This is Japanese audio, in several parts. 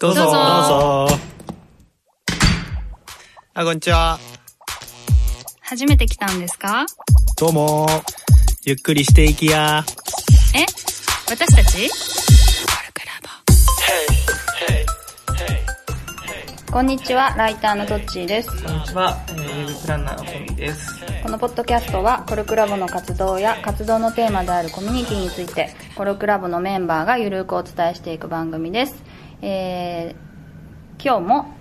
どうぞ。どうぞどうぞ。あ、こんにちは。初めて来たんですか？どうも。ゆっくりしていきや。え？私たち？こんにちは、ライターのトッチーです。こんにちは、えー、ウェブプランナーの本美です。このポッドキャストは、コルクラボの活動や活動のテーマであるコミュニティについて、コルクラボのメンバーがゆるくお伝えしていく番組です。えー、今日も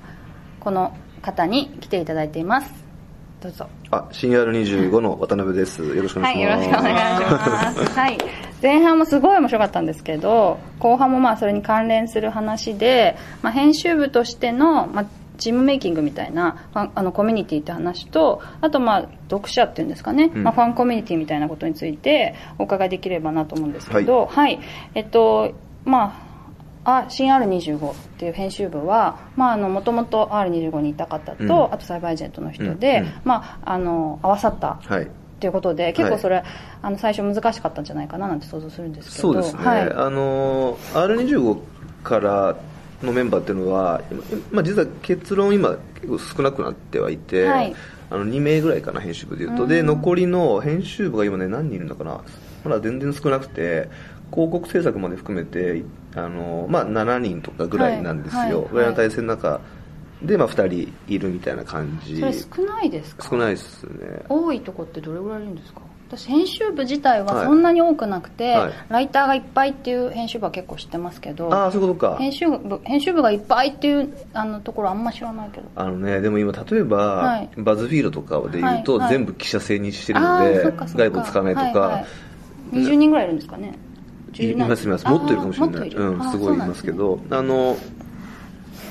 この方に来ていただいています。どうぞ。あ、CR25 の渡辺です。よろしくお願はいい、します。よろしくお願いします。はい。前半もすごい面白かったんですけど、後半もまあそれに関連する話で、まあ、編集部としての、まあ、チームメイキングみたいなファンあのコミュニティって話とあとまあ読者っていうんですかね、うんまあ、ファンコミュニティみたいなことについてお伺いできればなと思うんですけどはい、えっとまああ新 R25 っていう編集部はもともと R25 にいた方と、うん。あとサイバーエージェントの人で、うんうん。まあ、あの合わさったはい。ということで結構それ、あの最初難しかったんじゃないかななんて想像するんですけど。そうですね。はい、あの、R25 からのメンバーっていうのは、今まあ、実は結論今結構少なくなってはいて、はい。あの2名ぐらいかな、編集部でいうと。うん。で、残りの編集部が今ね、何人いるのかな。まだ全然少なくて、広告制作まで含めて、あの、まあ、7人とかぐらいなんですよ。はいはいの体制の中で、まあ、2人いるみたいな感じ。それ少ないですか？少ないですね。多いとこってどれぐらいいるんですか？私編集部自体ははい。そんなに多くなくて、はい。ライターがいっぱいっていう編集部は結構知ってますけどああ、そういうことか。編集部編集部がいっぱいっていうあのところあんま知らないけど。あのね、でも今、例えば、はい。バズフィードとかで言うと、はいはい。全部記者制にしてるあので、外部使わないとか、はいはい。20人ぐらいいるんですかねい10ます。います、もっといるかもしれない。うん、すごいいますけど、そうあの、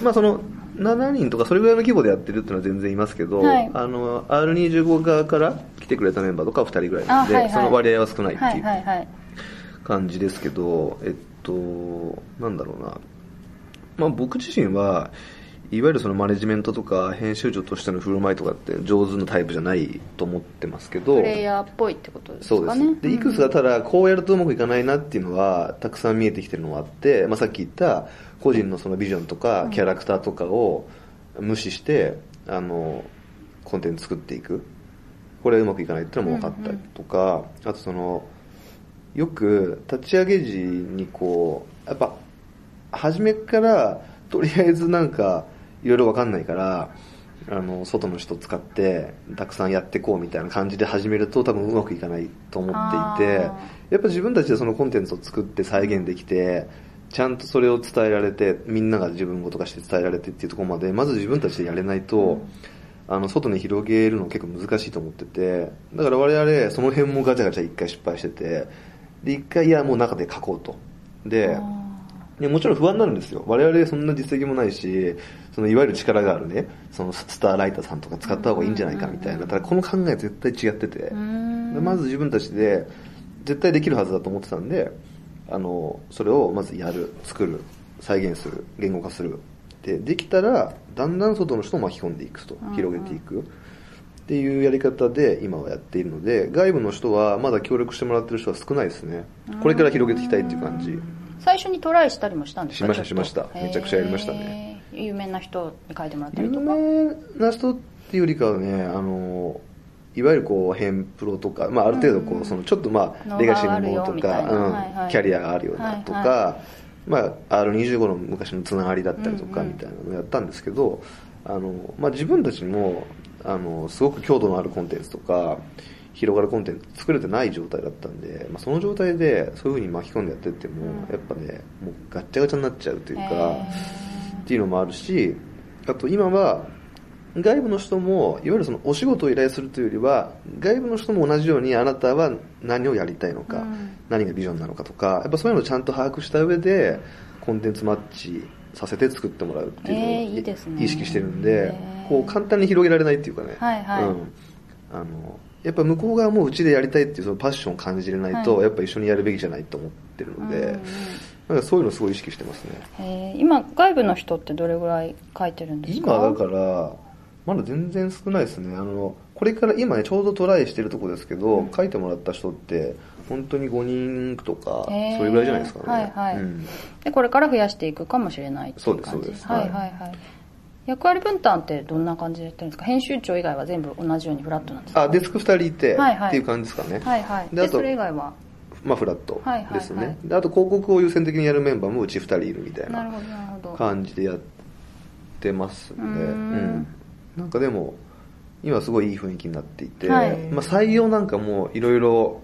まあその、7人とかそれぐらいの規模でやってるっていうのは全然いますけど、はい。あの、R25 側から来てくれたメンバーとかは2人ぐらいなんで、あはいはい。その割合は少ないってはいいう感じですけど、えっと、なんだろうな。まあ僕自身は、いわゆるそのマネジメントとか編集長としての振る舞いとかって上手なタイプじゃないと思ってますけど、プレイヤーっぽいってことですそうです。かねでいくつかただこうやるとうまくいかないなっていうのはたくさん見えてきてるのがあって、まあ、さっき言った個人のそのビジョンとかキャラクターとかを無視してあのコンテンツ作っていく。これはうまくいかないっていうのも分かったりとか、あとそのよく立ち上げ時にこうやっぱ初めからとりあえずなんかいろいろ分かんないからあの外の人使ってたくさんやっていこうみたいな感じで始めると多分うまくいかないと思っていてあやっぱ自分たちでそのコンテンツを作って再現できてちゃんとそれを伝えられてみんなが自分ごと化して伝えられてっていうところまでまず自分たちでやれないと、あの外に広げるの結構難しいと思っててだから我々その辺もガチャガチャ一回失敗しててで一回いやもう中で書こうと。でいやもちろん不安になるんですよ。我々そんな実績もないし、そのいわゆる力があるね、そのスターライターさんとか使った方がいいんじゃないかみたいな。ただこの考え絶対違ってて、でまず自分たちで絶対できるはずだと思ってたんで、あの、それをまずやる、作る、再現する、言語化する。で、できたら、だんだん外の人を巻き込んでいくと、広げていく。っていうやり方で今はやっているので、外部の人はまだ協力してもらってる人は少ないですね。これから広げていきたいっていう感じ。最初にトライしたりもしたんですか？しましたしましためちゃくちゃやりましたね有名な人に書いてもらったり有とか？名な人っていうよりかはね、あの、いわゆるこう、ヘンプロとか、まあある程度こう、そのちょっとまあ、レガシーのものとか、キャリアがあるようなとか、はいはまあ、R25 の昔のつながりだったりとかうんうん。みたいなのをやったんですけど、あの、まあ自分たちも、あの、すごく強度のあるコンテンツとか、広がるコンテンツ作れてない状態だったんで、まあ、その状態でそういう風に巻き込んでやってっても、やっぱね、もうガッチャガチャになっちゃうというか、っていうのもあるし、あと今は、外部の人も、いわゆるそのお仕事を依頼するというよりは、外部の人も同じようにあなたは何をやりたいのか、うん。何がビジョンなのかとか、やっぱそういうのをちゃんと把握した上で、コンテンツマッチさせて作ってもらうっていうのを、えーいいね。意識してるんでへー、こう簡単に広げられないっていうかね、はいはい。うん、あのやっぱ向こう側もうちでやりたいっていうそのパッションを感じれないと、はい。やっぱ一緒にやるべきじゃないと思ってるので、うんそういうのすごい意識してますね。今外部の人ってどれぐらい書いてるんですか？今だから、まだ全然少ないですね。あの、これから今ね、ちょうどトライしてるとこですけど、書いてもらった人って、本当に5人とか、それぐらいじゃないですかね。はいはい。うん。でこれから増やしていくかもしれないっていう感じ。そうですそうです。はい。はいはい役割分担ってどんな感じでやってるんですか？編集長以外は全部同じようにフラットなんですか？あ、デスク2人いて、はいはいっていう感じですかね。はいはい。でそれ以外は？まあフラットはいはいですね、はいであと広告を優先的にやるメンバーもうち2人いるみたいな感じでやってますんで、うーん。なんかでも今すごいいい雰囲気になっていて、はい。まあ、採用なんかもいろいろ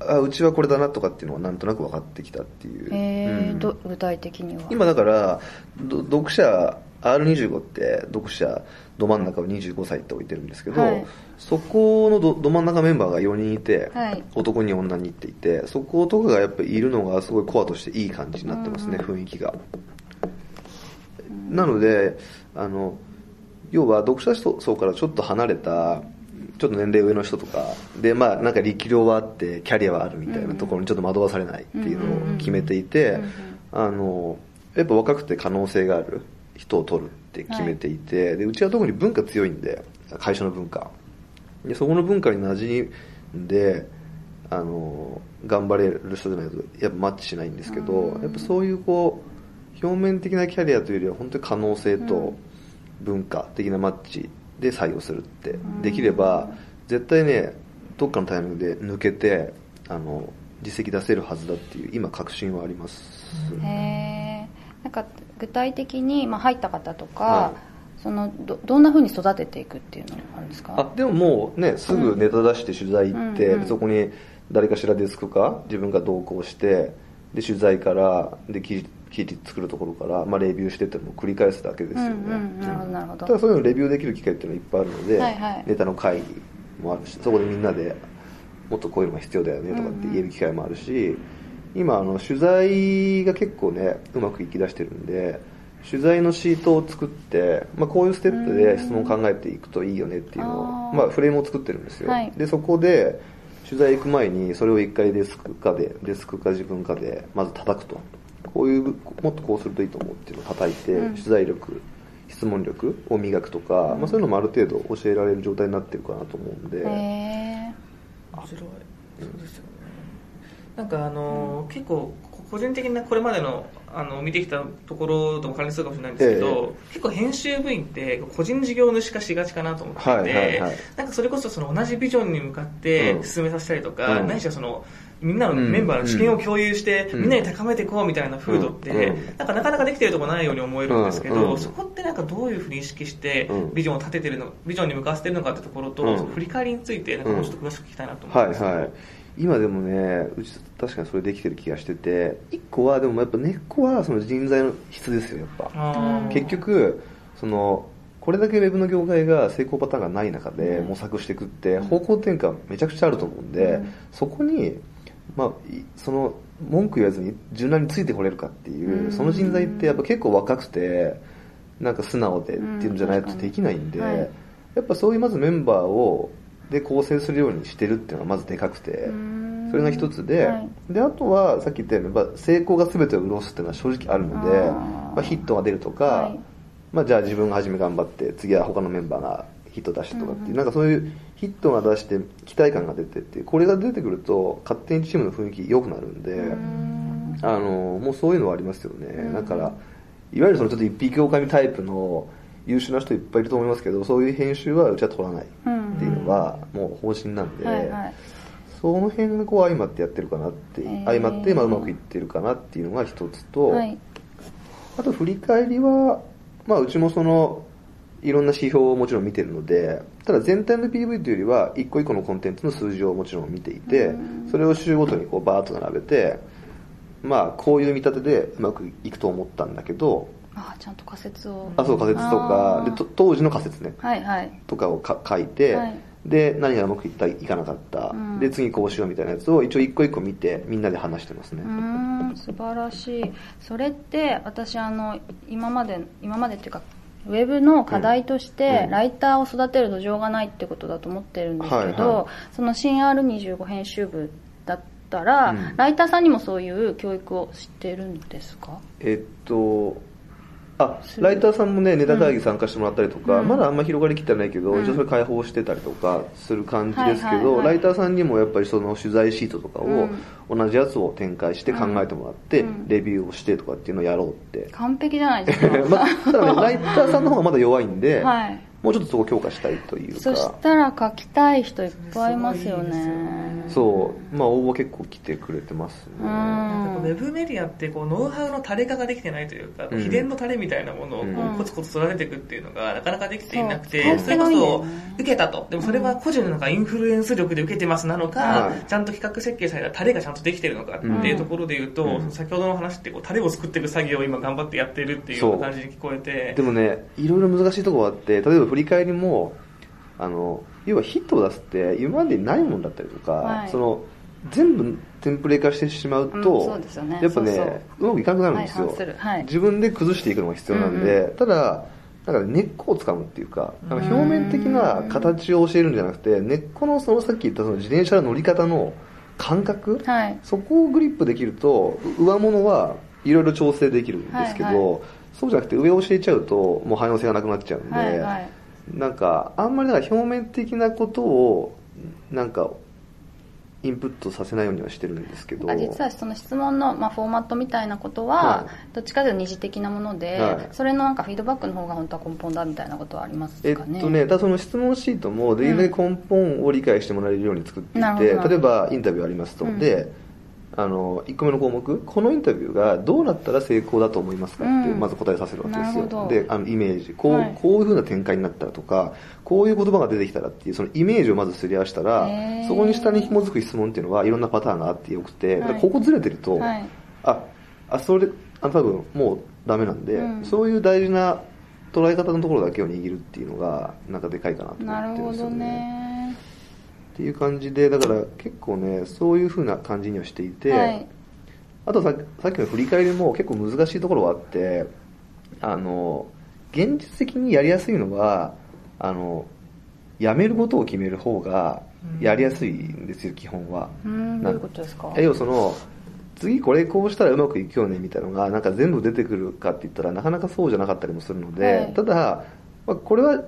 あうちはこれだなとかっていうのがなんとなく分かってきたっていう、えーうん。ど具体的には。今だからど読者 R25 って読者ど真ん中を25歳って置いてるんですけど、はい。そこのどど真ん中メンバーが4人いて、はい。男に女にっていてそことかがやっぱりいるのがすごいコアとしていい感じになってますね、雰囲気が、なのであの要は読者層からちょっと離れたちょっと年齢上の人とかでまあなんか力量はあってキャリアはあるみたいなところにちょっと惑わされないっていうのを決めていて、あのやっぱ若くて可能性がある人を取るって決めていて、でうちは特に文化強いんで会社の文化。でそこの文化に馴染んであの頑張れる人じゃないとやっぱマッチしないんですけど、やっぱそういうこう表面的なキャリアというよりは本当に可能性と文化的なマッチで採用するってできれば絶対ねどっかのタイミングで抜けてあの実績出せるはずだっていう今確信はあります、へえなんか具体的に、まあ、入った方とか、はそのどどんなふうに育てていくっていうのがあるんですか？あでももうねすぐネタ出して取材行って、うんうんそこに誰かしらデスクか自分が同行してで取材からで記事記事作るところから、まあ、レビューしてっていうのを繰り返すだけですよね、うんうんなるほどなるほど。ただそういうのをレビューできる機会っていうのはいっぱいあるので、はいはい。ネタの会議もあるしそこでみんなでもっとこういうのが必要だよねとかって言える機会もあるし、今あの取材が結構ねうまくいきだしてるんで取材のシートを作って、まあ、こういうステップで質問を考えていくといいよねっていうのをまあ、フレームを作ってるんですよ、はい。でそこで取材行く前にそれを一回デスクかでデスクか自分かでまず叩くと。こういうもっとこうするといいと思うっていうのを叩いて、うん。取材力質問力を磨くとか、まあ、そういうのもある程度教えられる状態になってるかなと思うんで、面白い。そうですよねなんかあの、結構個人的なこれまでのあの見てきたところとも関連するかもしれないんですけど、結構編集部員って個人事業主化しがちかなと思ってはいはいはい。なんかそれこそその同じビジョンに向かってうん。進めさせたりとか、うん。何しろそのみんなのメンバーの知見を共有して、うん。みんなに高めていこうみたいな風土って、うん。なん。かなかなかできてるとこないように思えるんですけど、そこってなんかどういうふうに意識してうん。ビジョンを立ててるのビジョンに向かわせてるのかってところと、振り返りについてなんかもうちょっと詳しく聞きたいなと思いです。けど、はい今でもねうち確かにそれできてる気がしてて一個はでもやっぱ根っこはその人材の質ですよやっぱ。結局そのこれだけウェブの業界が成功パターンがない中で模索していくって方向転換めちゃくちゃあると思うんで、うん。そこに、まあ、いその文句言わずに柔軟についてこれるかっていう、うん。その人材ってやっぱ結構若くてなんか素直でっていうんじゃないとできないんで、やっぱそういうまずメンバーをで構成するようにしてるっていうのがまずでかくて、それが一つで、はい。であとはさっき言ったようにやっぱ成功が全てを潤すっていうのは正直あるのでまあ、ヒットが出るとか、はい。まあ、じゃあ自分が初め頑張って次は他のメンバーがヒット出してとかっていう、うん。うんなんかそういうヒットが出して期待感が出てっていうこれが出てくると勝手にチームの雰囲気良くなるんで、うん。あのもうそういうのはありますよね、うん。だからいわゆるそのちょっと一匹狼タイプの優秀な人いっぱいいると思いますけどそういう編集はうちは取らないっていうのはもう方針なんで、はいはい。その辺がこう相まってやってるかなって、相まってまあうまくいってるかなっていうのが一つと、はい。あと振り返りは、まあうちもその、いろんな指標をもちろん見てるので、ただ全体の PV というよりは、一個一個のコンテンツの数字をもちろん見ていて、それを週ごとにこうバーッと並べて、まあこういう見立てでうまくいくと思ったんだけど、あちゃんと仮説を。あ、そう仮説とか。でと当時の仮説ね、はいはい。とかをか書いて、はい。で、何がうまくいった、いかなかった、うん。で、次こうしようみたいなやつを一応一個一個見て、みんなで話してますね。う。ーん素晴らしい。それって私あの今まで今までっていうかウェブの課題として、うん。ライターを育てる土壌がないってことだと思ってるんですけど、はいはその新 R25 編集部だったら、うん。ライターさんにもそういう教育をしてるんですか？えっと、あライターさんもねネタ会議参加してもらったりとか、うん。まだあんま広がりきってないけど、うん。一応それ開放してたりとかする感じですけど、はいはいはいライターさんにもやっぱりその取材シートとかを同じやつを展開して考えてもらって、うん。レビューをしてとかっていうのをやろうって、完璧じゃないですか。まあ、ただね ライターさんの方がまだ弱いんで、はい。もうちょっとそこを強化したいというか。そしたら書きたい人いっぱいいますよねそう。まあ応募結構来てくれてますね、ウェブメディアってこうノウハウの垂れ化ができてないというか、うん。秘伝のタレみたいなものをこうコツコツ育てていくっていうのがなかなかできていなくて、それこそ受けたと。でもそれは個人のなんかインフルエンス力で受けてますなのか、はい。ちゃんと企画設計されたタレがちゃんとできてるのかっていうところで言うと、うん。先ほどの話ってこうタレを作っていく作業を今頑張ってやってるっていうような感じに聞こえて。でもねいろいろ難しいところがあって例えば振り返りもあの要はヒットを出すって今までにないものだったりとか、はい。その全部テンプレ化してしまうと、うんそうね。やっぱねそうまくいかなくなるんですよ、はい自分で崩していくのが必要なんで、ただだから根っこをつかむっていうかあの表面的な形を教えるんじゃなくて根っこのそのさっき言ったその自転車の乗り方の感覚、はい。そこをグリップできると上物はいろいろ調整できるんですけど、はいはそうじゃなくて上を教えちゃうともう汎用性がなくなっちゃうんで、はいはいなんかあんまりだから表面的なことをなんかインプットさせないようにはしてるんですけど。あ実はその質問の、まあ、フォーマットみたいなことは、はい。どっちかというと二次的なもので、はい。それのなんかフィードバックの方が本当は根本だみたいなことはありますえっかねとね、ただその質問シートもできるだけ根本を理解してもらえるように作っていて、ほど。例えばインタビューありますと、うん。であの1個目の項目このインタビューがどうなったら成功だと思いますかってうんまず答えさせるわけですよ、であのイメージ。こう,、はい。こういう風な展開になったらとかこういう言葉が出てきたらっていうそのイメージをまずすり合わせたらそこに下に紐づく質問っていうのはいろんなパターンがあってよくて、はい。ここずれてると、はい。ああそれあ多分もうダメなんで、うん。そういう大事な捉え方のところだけを握るっていうのがなんかでかいかなと思ってるんですよね。ねっていう感じでだから結構ねそういう風な感じにはしていて、はい。あとささっきの振り返りも結構難しいところがあってあの現実的にやりやすいのはあのやめることを決める方がやりやすいんですよ、基本は。うんどういうことですか？え要はその次これこうしたらうまくいくよねみたいなのがなんか全部出てくるかって言ったらなかなかそうじゃなかったりもするので、はい。ただ、まあ、これは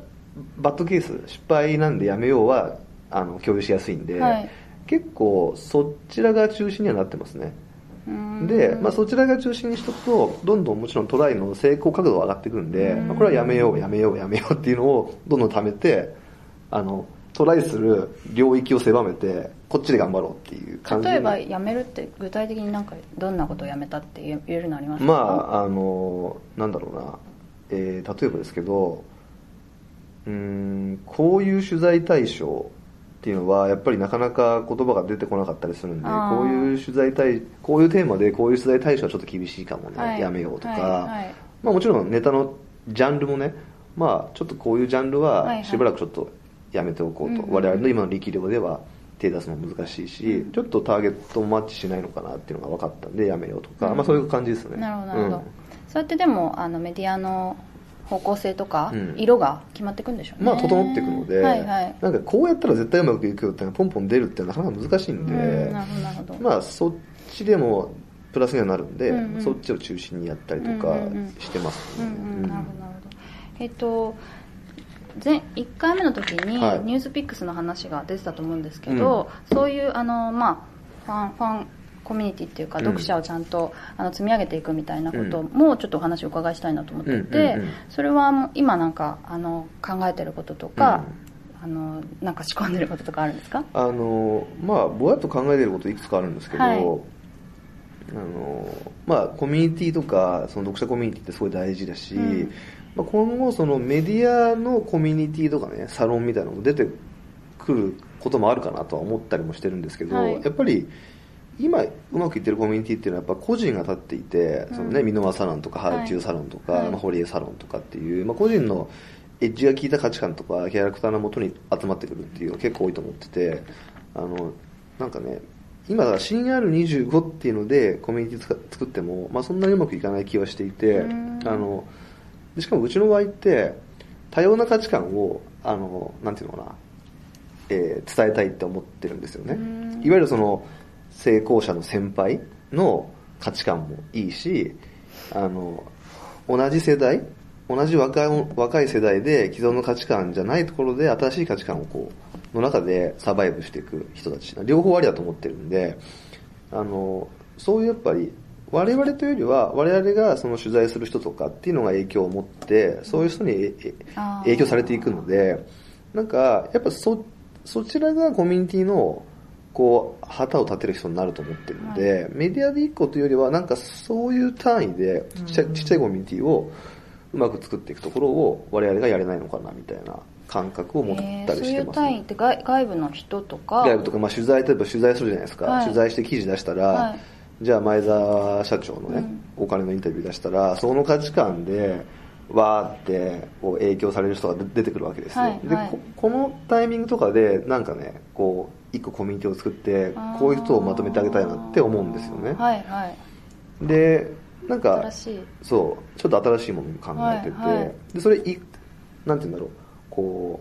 バッドケース失敗なんでやめようはあの共有しやすいんで、はい。結構そちらが中心にはなってますね。うん。で、まあ、そちらが中心にしとくとどんどんもちろんトライの成功角度が上がってくるんで、うん。まあ、これはやめようやめようやめようっていうのをどんどん貯めてあのトライする領域を狭めてこっちで頑張ろうっていう感じに例えば辞めるって具体的になんかどんなことを辞めたって言えるのありますか？まああのなんだろうな、えー例えばですけどうーんこういう取材対象っていうのはやっぱりなかなか言葉が出てこなかったりするんでこういう取材対こういうテーマでこういう取材対象はちょっと厳しいかもね、はい。やめようとか、はい。はい。まあ、もちろんネタのジャンルもねまあちょっとこういうジャンルはいははい。しばらくちょっとやめておこうと、うんうん。我々の今の力量では手出すの難しいし、ちょっとターゲットマッチしないのかなっていうのが分かったんでやめようとか、うん。まあそういう感じですね。なるほどなるほど、うん。そうやってでもあのメディアの方向性とか、うん。色が決まっていくんでしょうね。まあ整っていくので、はいはい。なんかこうやったら絶対うまくいくよってポンポン出るってなかなか難しいんで、うんまあそっちでもプラスにはなるんで、うんうん。そっちを中心にやったりとかしてますね、うんうんうん。なるほど。なるほどえっと前1回目の時に、はい。ニュースピックスの話が出てたと思うんですけど、そういうあの、まあ、ファンファンコミュニティっていうかうん。読者をちゃんと、あの積み上げていくみたいなこともちょっとお話をお伺いしたいなと思っていて、それは今なんかあの考えてることとか、あのなんか仕込んでることとかあるんですか？あのまあぼやっと考えてることいくつかあるんですけど、はい。あのまあコミュニティとかその読者コミュニティってすごい大事だし、うん。まあ、今後そのメディアのコミュニティとかねサロンみたいなのも出てくることもあるかなとは思ったりもしてるんですけど、はい。やっぱり今うまくいってるコミュニティっていうのはやっぱ個人が立っていて、そのね、箕輪サロンとかハーチューサロンとか、はい。まあ、堀江サロンとかっていう、まあ、個人のエッジが効いた価値観とかキャラクターのもとに集まってくるっていうのが結構多いと思っててあのなんかね今だから CR25 っていうのでコミュニティ作っても、まあ、そんなにうまくいかない気はしていてあうん。のでしかもうちの場合って多様な価値観をあのなんていうのかな、えー伝えたいって思ってるんですよね。うん。いわゆるその成功者の先輩の価値観もいいしあの同じ世代同じ若い若い世代で既存の価値観じゃないところで新しい価値観をこうの中でサバイブしていく人たち。両方ありだと思ってるんであのそういうやっぱり我々というよりは我々がその取材する人とかっていうのが影響を持ってそういう人に影響されていくのでなんかやっぱそそちらがコミュニティのこう旗を立てる人になると思ってるので、メディアで一個というよりはなんかそういう単位でちっちゃいちっちゃいコミュニティをうまく作っていくところを我々がやれないのかなみたいな感覚を持ったえーそういうりしてます、単位って外外部の人とか？外部とか、まあ、取材例えば取材するじゃないですか、はい。取材して記事出したら、はい。じゃあ前澤社長のね、お金のインタビュー出したらその価値観でわーってこう影響される人が出出てくるわけですよ、ではい。はい。ここのタイミングとかでなんかねこう一個コミュニティを作ってこういう人をまとめてあげたいなって思うんですよね、はいはい。でなんかそうちょっと新しいものを考えてて、はいはい。でそれいなんて言うんだろう。こ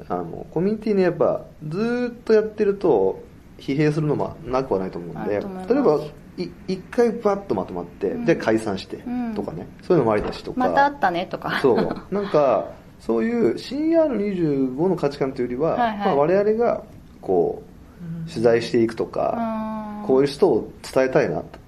うあのコミュニティねやっぱずーっとやってると疲弊するのもなくはないと思うんで例えばい一回バッとまとまって、うん。で解散してうん。とかね、そういうのもありだしとか。またあったねとか。そう。なんかそういう CR25 の価値観というよりは、はいはい。まあ、我々がこう取材していくとか、うん。こういう人を伝えたいなと。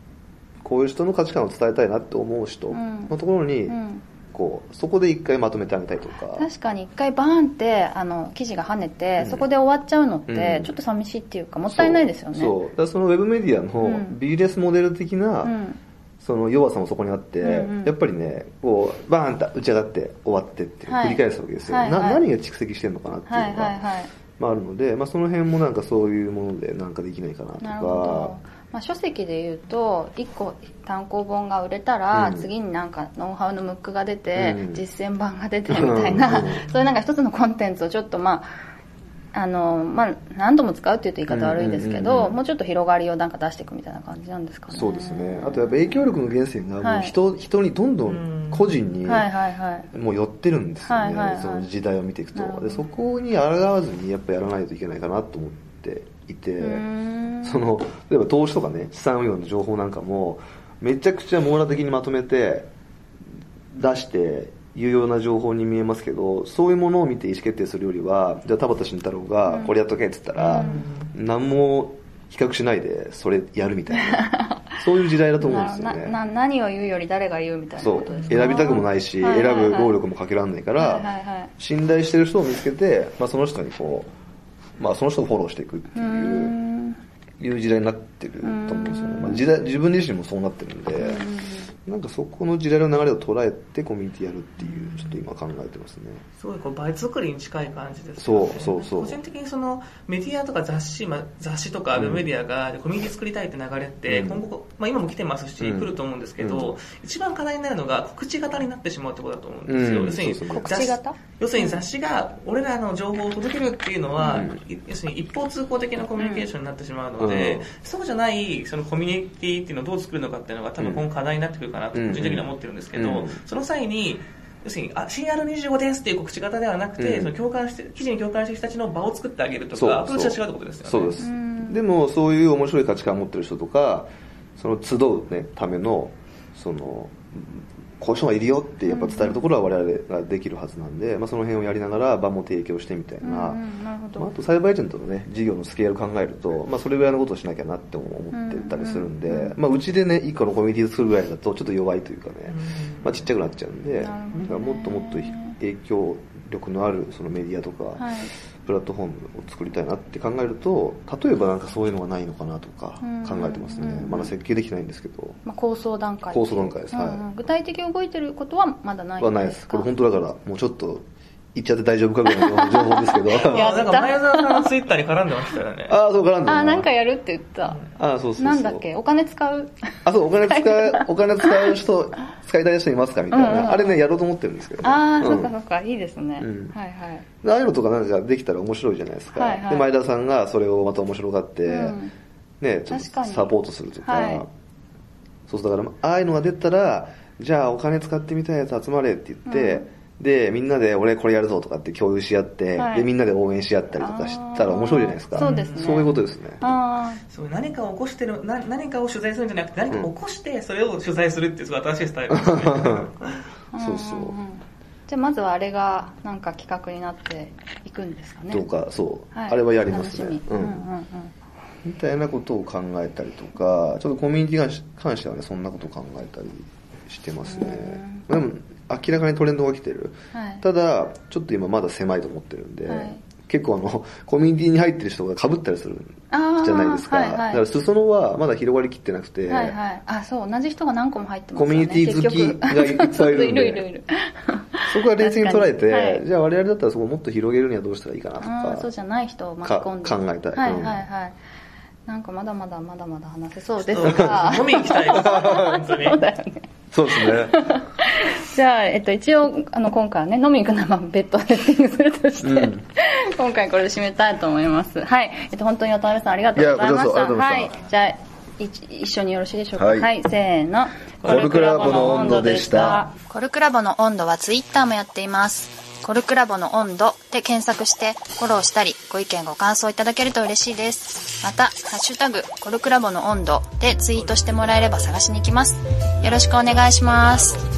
こういう人の価値観を伝えたいなって思う人うん。のところに、うん。こうそこで一回まとめてあげたいとか。確かに一回バーンってあの記事が跳ねて、うん。そこで終わっちゃうのってうん。ちょっと寂しいっていうかもったいないですよね。そう。だからそのウェブメディアうのん。ビジネスモデル的な、うん。その弱さもそこにあって、うんうん。やっぱりねこうバーンと打ち上がって終わってって繰り返すわけですよ、はいはい。な何が蓄積してるのかなっていうのが、はいはいはいまあ、あるので、まあ、その辺もなんかそういうものでなんかできないかなとなるほど。か、まあ、書籍で言うと1個単行本が売れたら、うん。次になんかノウハウのムックが出て、うん。実践版が出てみたいな、うん。そういうなんか一つのコンテンツをちょっとまああのまあ、何度も使うっていうと言い方悪いですけど、うん。うんうんうんもうちょっと広がりをなんか出していくみたいな感じなんですかね。そうですね。あとやっぱ影響力の源泉がもはい。う人,、人にどんどん個人にもう寄ってるんですよね、はいはいはい。その時代を見ていくと。でそこに抗わずにやっぱやらないといけないかなと思っていて、その例えば投資とかね資産運用の情報なんかもめちゃくちゃ網羅的にまとめて出して有用な情報に見えますけどそういうものを見て意思決定するよりはじゃあ田畑慎太郎がこれやっとけって言ったら、何も比較しないでそれやるみたいな。そういう時代だと思うんですよね。なな何を言うより誰が言うみたいなそうことですか？選びたくもないし、はいはいはい。選ぶ労力もかけられないから、はいはいはい。信頼してる人を見つけて、まあ、その人にこう、まあ、その人をフォローしていくっていうん。いう時代になってると思うんですよね、まあ、時代自分自身もそうなってるんで、なんかそこの時代の流れを捉えてコミュニティやるっていうちょっと今考えてますね。すごいこう倍作りに近い感じですそうそうそう。個人的にそのメディアとか雑誌、まあ、雑誌とかメディアがコミュニティ作りたいって流れって、うん。今後、まあ、今も来てますし、うん。来ると思うんですけど、うん。一番課題になるのが告知型になってしまうってことだと思うんですよ、うん。要するにそうそう告知型？要するに雑誌が俺らの情報を届けるっていうのは、うん。い要するに一方通行的なコミュニケーションになってしまうので、うん。そうじゃないそのコミュニティっていうのをどう作るのかっていうのが多分今後課題になってくるかなとうん個人的には思ってるんですけど、うんその際に要するにあ CR25 ですっていう告知型ではなくて、うん。その共感して記事に共感してる人たちの場を作ってあげるとかアプローチが違うってことですよね。そうです。うん。でもそういう面白い価値観を持ってる人とかその集う、ね、ためのそのこういう人がいるよってやっぱ伝えるところは我々ができるはずなんで、まあ、その辺をやりながら場も提供してみたいな、うんうんなまあ、あとサイバーエージェントのね事業のスケール考えると、まあ、それぐらいのことをしなきゃなって思ってたりするんで、うんうんうん。まあ、うちでね一個のコミュニティ作るぐらいだとちょっと弱いというかね、うんまあ、ちっちゃくなっちゃうんで、ね。だからもっともっと影響力のあるそのメディアとか、はいプラットフォームを作りたいなって考えると例えばなんかそういうのがないのかなとかうん。考えてますね、うん。まだ設計できてないんですけど、まあ、構想段階構想段階です。はい。具体的に動いてることはまだないはないですす。これ本当だからもうちょっと言っちゃって大丈夫かぐらいの情報ですけど。やあなんか前澤さんのツイッターに絡んでましたよね。ああそう絡んでるあなんかやるって言った。ああそうそうそう。なんだっけ？お金使う？あそうお金使う お金使う人使いたい人いますかみたいな、うんうん。うんあれねやろうと思ってるんですけど、ああ、うん。そっかそっかいいですね、うん。はいはい。ああいうのとかなんかできたら面白いじゃないですか、はいはい。で前田さんがそれをまた面白がって、うん。ね、ちょっとサポートするとか、はい。そうそうだからああいうのが出たらじゃあお金使ってみたいやつ集まれって言って、で、みんなで俺これやるぞとかって共有し合って、はい。で、みんなで応援し合ったりとかしたら面白いじゃないですか。そうですね。そういうことですね。あそう何かを起こしてるな何かを取材するんじゃなくて何かを起こしてそれを取材するっていうすごい新しいスタイルですね。あ そうそう。じゃあまずはあれがなんか企画になっていくんですかね。とか、そう、はい。あれはやりますね。楽し。み。ううん。んうんうんみたいなことを考えたりとか、ちょっとコミュニティに関してはね、そんなことを考えたりしてますね。でも、明らかにトレンドが来てる。はい。ただ、ちょっと今まだ狭いと思ってるんで、はい。結構あの、コミュニティに入ってる人が被ったりするじゃないですか。はいはい。だから、裾野はまだ広がりきってなくて、はいはい。あそう。同じ人が何個も入ってますよね。コミュニティ好きがいっぱいいるんで。そこは冷静に捉えて、はい。じゃあ我々だったらそこをもっと広げるにはどうしたらいいかなとか。そうじゃない人を巻き込んで。か考えたい。はいうん。はいはい。なんかまだまだまだまだ話せそうですが。飲みに行きたいです。本当に。そうだよねそうですね。じゃあ、えっと、一応、あの、今回はね、飲みに行くのは別途セッティングするとして、うん今回これで締めたいと思います。はい。えっと、本当に渡辺さんありがとうございました。はいいました。じゃあ、一一緒によろしいでしょうか？ははいい、せーの。コルクラボの温度でした。コルクラボの温度はツイッターもやっています。コルクラボの温度で検索してフォローしたりご意見ご感想いただけると嬉しいです。また、ハッシュタグコルクラボの温度でツイートしてもらえれば探しに行きます。よろしくお願いします。